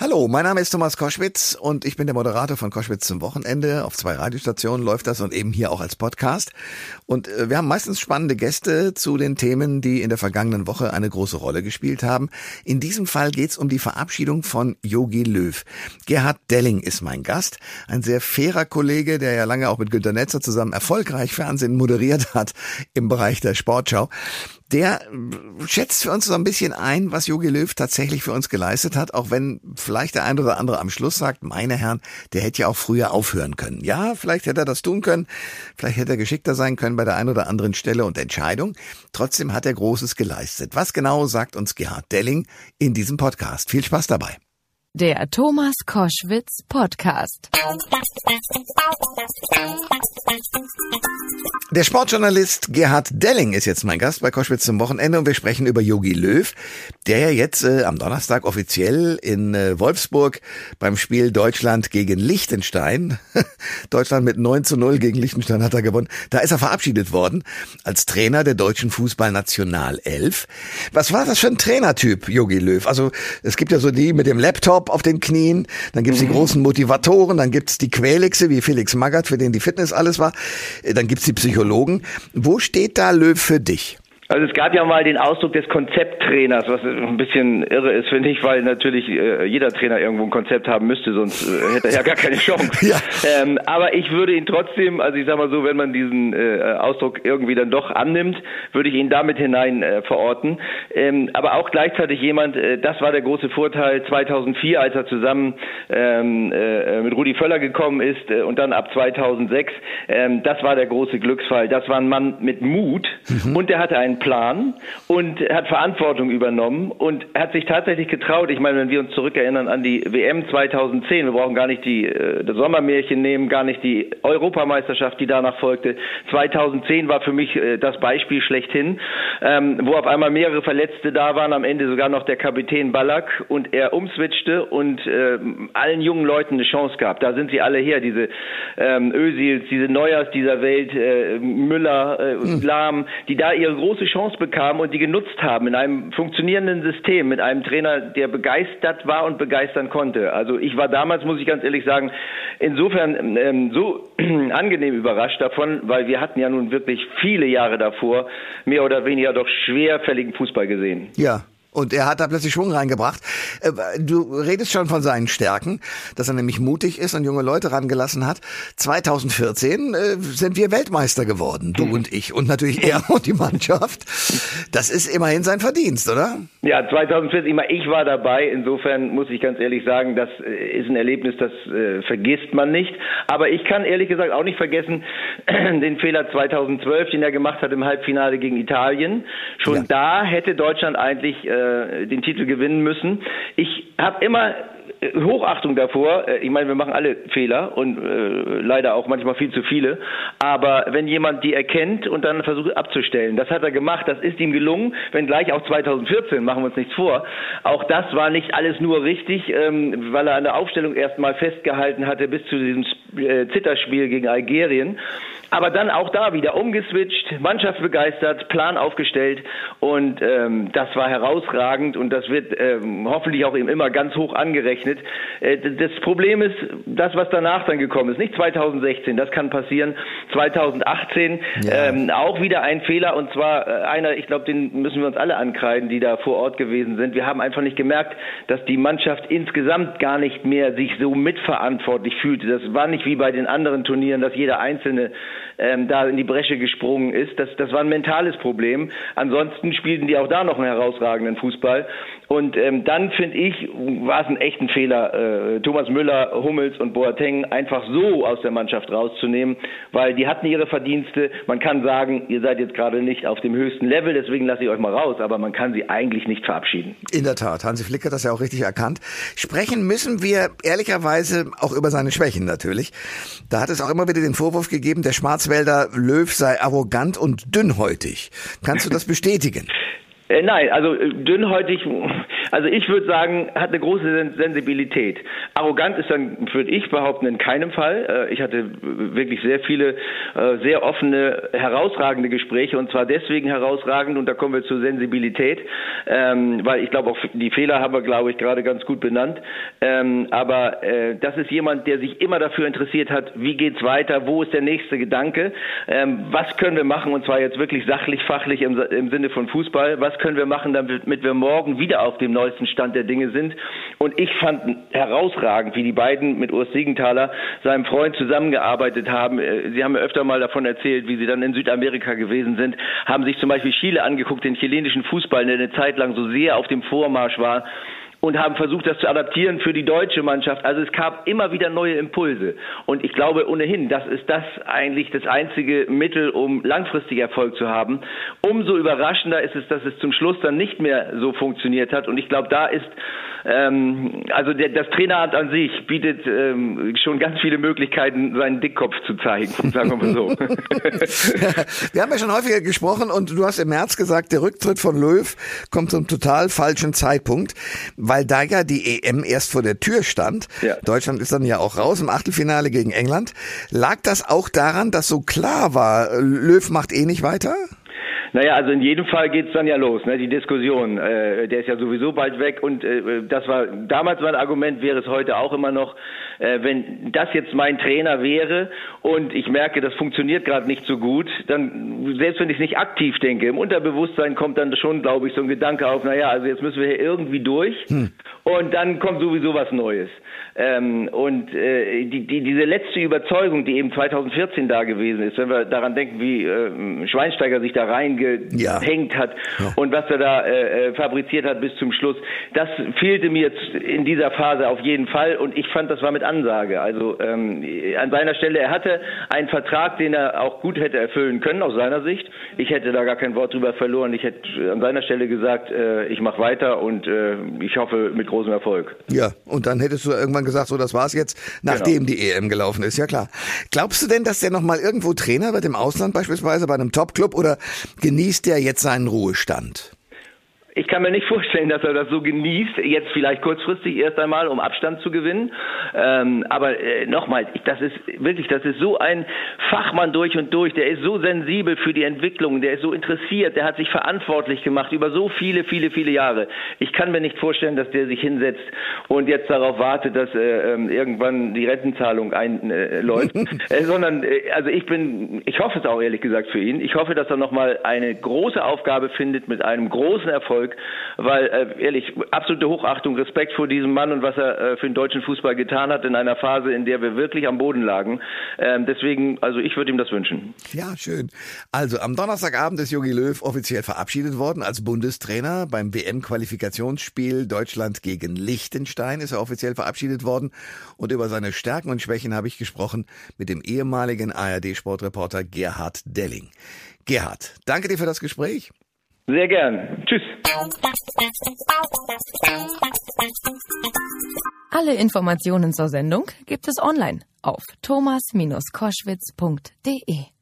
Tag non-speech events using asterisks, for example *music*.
Hallo, mein Name ist Thomas Koschwitz und ich bin der Moderator von Koschwitz zum Wochenende. Auf zwei Radiostationen läuft das und eben hier auch als Podcast. Und äh, wir haben meistens spannende Gäste zu den Themen, die in der vergangenen Woche eine große Rolle gespielt haben. In diesem Fall geht es um die Verabschiedung von Yogi Löw. Gerhard Delling ist mein Gast, ein sehr fairer Kollege, der ja lange auch mit Günter Netzer zusammen erfolgreich Fernsehen moderiert hat im Bereich der Sportschau der schätzt für uns so ein bisschen ein, was Jogi Löw tatsächlich für uns geleistet hat, auch wenn vielleicht der eine oder andere am Schluss sagt, meine Herren, der hätte ja auch früher aufhören können. Ja, vielleicht hätte er das tun können, vielleicht hätte er geschickter sein können bei der einen oder anderen Stelle und Entscheidung. Trotzdem hat er Großes geleistet. Was genau sagt uns Gerhard Delling in diesem Podcast? Viel Spaß dabei. Der Thomas Koschwitz Podcast. Der Sportjournalist Gerhard Delling ist jetzt mein Gast bei Koschwitz zum Wochenende und wir sprechen über Yogi Löw, der ja jetzt äh, am Donnerstag offiziell in äh, Wolfsburg beim Spiel Deutschland gegen Liechtenstein, *laughs* Deutschland mit 9 zu 0 gegen Liechtenstein hat er gewonnen, da ist er verabschiedet worden als Trainer der deutschen Fußballnationalelf. Was war das für ein Trainertyp, Yogi Löw? Also es gibt ja so die mit dem Laptop, Laptop auf den Knien, dann gibt's mhm. die großen Motivatoren, dann gibt's die Quälixe, wie Felix Magath, für den die Fitness alles war, äh, dann gibt's die Psychologen. Wo steht da Löw für dich? Also es gab ja mal den Ausdruck des Konzepttrainers, was ein bisschen irre ist, finde ich, weil natürlich äh, jeder Trainer irgendwo ein Konzept haben müsste, sonst äh, hätte er ja gar keine Chance. *laughs* ja. ähm, aber ich würde ihn trotzdem, also ich sag mal so, wenn man diesen äh, Ausdruck irgendwie dann doch annimmt, würde ich ihn damit hinein äh, verorten. Ähm, aber auch gleichzeitig jemand, äh, das war der große Vorteil 2004, als er zusammen ähm, äh, mit Rudi Völler gekommen ist und dann ab 2006, ähm, das war der große Glücksfall. Das war ein Mann mit Mut mhm. und der hatte einen Plan und hat Verantwortung übernommen und hat sich tatsächlich getraut. Ich meine, wenn wir uns zurückerinnern an die WM 2010, wir brauchen gar nicht die äh, das Sommermärchen nehmen, gar nicht die Europameisterschaft, die danach folgte. 2010 war für mich äh, das Beispiel schlechthin, ähm, wo auf einmal mehrere Verletzte da waren, am Ende sogar noch der Kapitän Ballack und er umswitchte und äh, allen jungen Leuten eine Chance gab. Da sind sie alle her, diese ähm, Özils, diese Neuers dieser Welt, äh, Müller, äh, hm. Lahm, die da ihre große Chance bekamen und die genutzt haben in einem funktionierenden System mit einem Trainer, der begeistert war und begeistern konnte. Also ich war damals, muss ich ganz ehrlich sagen, insofern ähm, so *clears throat* angenehm überrascht davon, weil wir hatten ja nun wirklich viele Jahre davor mehr oder weniger doch schwerfälligen Fußball gesehen. Ja. Und er hat da plötzlich Schwung reingebracht. Äh, du redest schon von seinen Stärken, dass er nämlich mutig ist und junge Leute rangelassen hat. 2014 äh, sind wir Weltmeister geworden, du und ich und natürlich er *laughs* und die Mannschaft. Das ist immerhin sein Verdienst, oder? Ja, 2014, ich war dabei. Insofern muss ich ganz ehrlich sagen, das äh, ist ein Erlebnis, das vergisst man nicht. Aber ich kann ehrlich gesagt auch nicht vergessen *clears throat* den Fehler 2012, den er gemacht hat im Halbfinale gegen Italien. Schon ja. da hätte Deutschland eigentlich äh, den Titel gewinnen müssen. Ich habe immer Hochachtung davor. Äh, ich meine, wir machen alle Fehler und äh, leider auch manchmal viel zu viele. Aber wenn jemand die erkennt und dann versucht abzustellen, das hat er gemacht, das ist ihm gelungen. Wenn gleich auch 2014, machen wir uns nichts vor. Auch das war nicht alles nur richtig, ähm, weil er an der Aufstellung erstmal festgehalten hatte bis zu diesem äh, Zitterspiel gegen Algerien. Aber dann auch da wieder umgeswitcht, Mannschaft begeistert, Plan aufgestellt und ähm, das war herausragend und das wird ähm, hoffentlich auch ihm immer ganz hoch angerechnet. Äh, das Problem ist, das, was danach dann gekommen ist, nicht 2016, das kann passieren, 2018 ja. ähm, auch wieder ein Fehler und zwar äh, einer, ich glaube, den müssen wir uns alle ankreiden, die da vor Ort gewesen sind. Wir haben einfach nicht gemerkt, dass die Mannschaft insgesamt gar nicht mehr sich so mitverantwortlich fühlte. Das war nicht wie bei den anderen Turnieren, dass jeder Einzelne ähm, da in die Bresche gesprungen ist. Das, das war ein mentales Problem. Ansonsten spielten die auch da noch einen herausragenden Fußball. Und ähm, dann finde ich, war es ein echten Fehler, äh, Thomas Müller, Hummels und Boateng einfach so aus der Mannschaft rauszunehmen, weil die hatten ihre Verdienste. Man kann sagen, ihr seid jetzt gerade nicht auf dem höchsten Level, deswegen lasse ich euch mal raus, aber man kann sie eigentlich nicht verabschieden. In der Tat, Hansi Flick hat das ja auch richtig erkannt. Sprechen müssen wir ehrlicherweise auch über seine Schwächen natürlich. Da hat es auch immer wieder den Vorwurf gegeben, der Schwarzwälder Löw sei arrogant und dünnhäutig. Kannst du das *laughs* bestätigen? Äh, nein, also äh, dünnhäutig, also ich würde sagen, hat eine große Sensibilität. Arrogant ist dann, würde ich behaupten, in keinem Fall. Äh, ich hatte wirklich sehr viele, äh, sehr offene, herausragende Gespräche und zwar deswegen herausragend und da kommen wir zur Sensibilität, ähm, weil ich glaube auch die Fehler haben wir, glaube ich, gerade ganz gut benannt. Ähm, aber äh, das ist jemand, der sich immer dafür interessiert hat, wie geht's weiter, wo ist der nächste Gedanke, ähm, was können wir machen und zwar jetzt wirklich sachlich, fachlich im, im Sinne von Fußball, was können wir machen, damit wir morgen wieder auf dem neuesten Stand der Dinge sind. Und ich fand herausragend, wie die beiden mit Urs Siegenthaler, seinem Freund, zusammengearbeitet haben. Äh, sie haben mir öfter mal davon erzählt, wie sie dann in Südamerika gewesen sind, haben sich zum Beispiel Chile angeguckt, den chilenischen Fußball, der eine Zeit lang so sehr auf dem Vormarsch war und haben versucht, das zu adaptieren für die deutsche Mannschaft. Also es gab immer wieder neue Impulse. Und ich glaube ohnehin, das ist das eigentlich das einzige Mittel, um langfristig Erfolg zu haben. Umso überraschender ist es, dass es zum Schluss dann nicht mehr so funktioniert hat. Und ich glaube, da ist ähm, also der, das Traineramt an sich bietet ähm, schon ganz viele Möglichkeiten, seinen Dickkopf zu zeigen, *laughs* sagen wir mal so. *laughs* wir haben ja schon häufiger gesprochen und du hast im März gesagt, der Rücktritt von Löw kommt zum total falschen Zeitpunkt, weil da ja die EM erst vor der Tür stand. Ja. Deutschland ist dann ja auch raus im Achtelfinale gegen England. Lag das auch daran, dass so klar war, Löw macht eh nicht weiter? Naja, also in jedem Fall geht's dann ja los, ne? die Diskussion. Äh, der ist ja sowieso bald weg und äh, das war damals mein Argument, wäre es heute auch immer noch, äh, wenn das jetzt mein Trainer wäre und ich merke, das funktioniert gerade nicht so gut, dann, selbst wenn ich nicht aktiv denke, im Unterbewusstsein kommt dann schon, glaube ich, so ein Gedanke auf, naja, also jetzt müssen wir hier irgendwie durch hm. Und dann kommt sowieso was Neues. Ähm, und äh, die, die, diese letzte Überzeugung, die eben 2014 da gewesen ist, wenn wir daran denken, wie äh, Schweinsteiger sich da reingehängt ja. hat ja. und was er da äh, äh, fabriziert hat bis zum Schluss, das fehlte mir jetzt in dieser Phase auf jeden Fall und ich fand, das war mit Ansage. Also ähm, an seiner Stelle, er hatte einen Vertrag, den er auch gut hätte erfüllen können aus seiner Sicht. Ich hätte da gar kein Wort drüber verloren. Ich hätte an seiner Stelle gesagt, äh, ich mache weiter und äh, ich hoffe mit großem Erfolg. Ja, und dann hättest du irgendwann gesagt, so das war's jetzt, nachdem genau. die EM gelaufen ist, ja klar. Glaubst du denn, dass der nochmal irgendwo Trainer wird im Ausland beispielsweise bei einem Top-Club oder genießt der jetzt seinen Ruhestand? Ich kann mir nicht *laughs* vorstellen, dass er das so genießt, jetzt vielleicht kurzfristig erst einmal, um Abstand zu gewinnen. Ähm, aber äh, nochmal, das ist wirklich, das ist so ein Fachmann durch und durch. Der ist so sensibel für die Entwicklung, der ist so interessiert, der hat sich verantwortlich gemacht über so viele, viele, viele Jahre. Ich kann mir nicht vorstellen, dass der sich hinsetzt und jetzt darauf wartet, dass äh, ähm, irgendwann die Rentenzahlung einläuft, äh, *laughs* äh, sondern äh, also ich bin, ich hoffe es auch ehrlich gesagt für ihn. Ich hoffe, dass er nochmal eine große Aufgabe findet mit einem großen Erfolg Erfolg, weil äh, ehrlich, absolute Hochachtung, Respekt vor diesem Mann und was er äh, für den deutschen Fußball getan hat in einer Phase, in der wir wirklich am Boden lagen. Ähm, deswegen, also ich würde ihm das wünschen. Ja, schön. Also am Donnerstagabend ist Jogi Löw offiziell verabschiedet worden als Bundestrainer beim WM-Qualifikationsspiel Deutschland gegen Liechtenstein ist er offiziell verabschiedet worden und über seine Stärken und Schwächen habe ich gesprochen mit dem ehemaligen ARD-Sportreporter Gerhard Delling. Gerhard, danke dir für das Gespräch. Sehr gern. Tschüss. Alle Informationen zur Sendung gibt es online auf thomas-koschwitz.de.